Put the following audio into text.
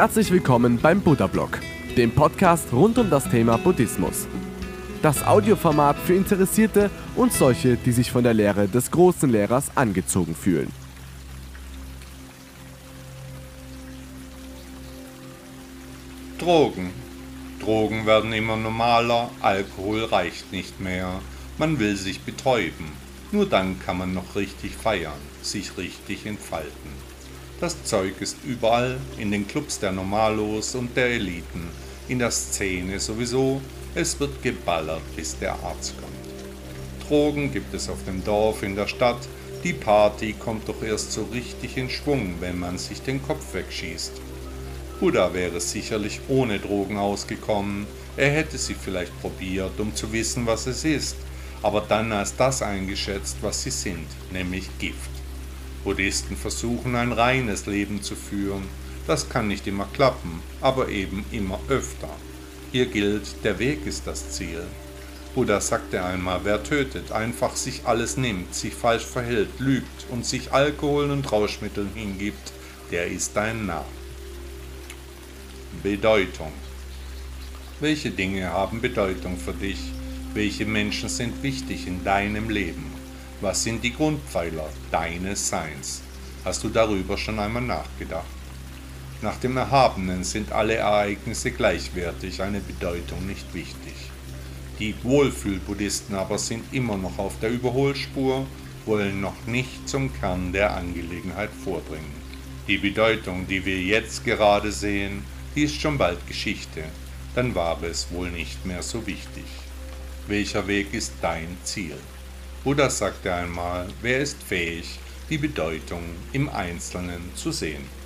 Herzlich willkommen beim Buddha Blog, dem Podcast rund um das Thema Buddhismus. Das Audioformat für Interessierte und solche, die sich von der Lehre des großen Lehrers angezogen fühlen. Drogen. Drogen werden immer normaler, Alkohol reicht nicht mehr. Man will sich betäuben. Nur dann kann man noch richtig feiern, sich richtig entfalten. Das Zeug ist überall, in den Clubs der Normalos und der Eliten, in der Szene sowieso, es wird geballert, bis der Arzt kommt. Drogen gibt es auf dem Dorf, in der Stadt, die Party kommt doch erst so richtig in Schwung, wenn man sich den Kopf wegschießt. Buddha wäre sicherlich ohne Drogen ausgekommen, er hätte sie vielleicht probiert, um zu wissen, was es ist, aber dann als das eingeschätzt, was sie sind, nämlich Gift. Buddhisten versuchen ein reines Leben zu führen, das kann nicht immer klappen, aber eben immer öfter. Hier gilt, der Weg ist das Ziel. Buddha sagte einmal, wer tötet, einfach sich alles nimmt, sich falsch verhält, lügt und sich Alkohol und Rauschmitteln hingibt, der ist ein Narr. Bedeutung. Welche Dinge haben Bedeutung für dich? Welche Menschen sind wichtig in deinem Leben? Was sind die Grundpfeiler deines Seins? Hast du darüber schon einmal nachgedacht? Nach dem Erhabenen sind alle Ereignisse gleichwertig, eine Bedeutung nicht wichtig. Die Wohlfühl-Buddhisten aber sind immer noch auf der Überholspur, wollen noch nicht zum Kern der Angelegenheit vordringen. Die Bedeutung, die wir jetzt gerade sehen, die ist schon bald Geschichte, dann war es wohl nicht mehr so wichtig. Welcher Weg ist dein Ziel? Buddha sagte einmal, wer ist fähig, die Bedeutung im Einzelnen zu sehen?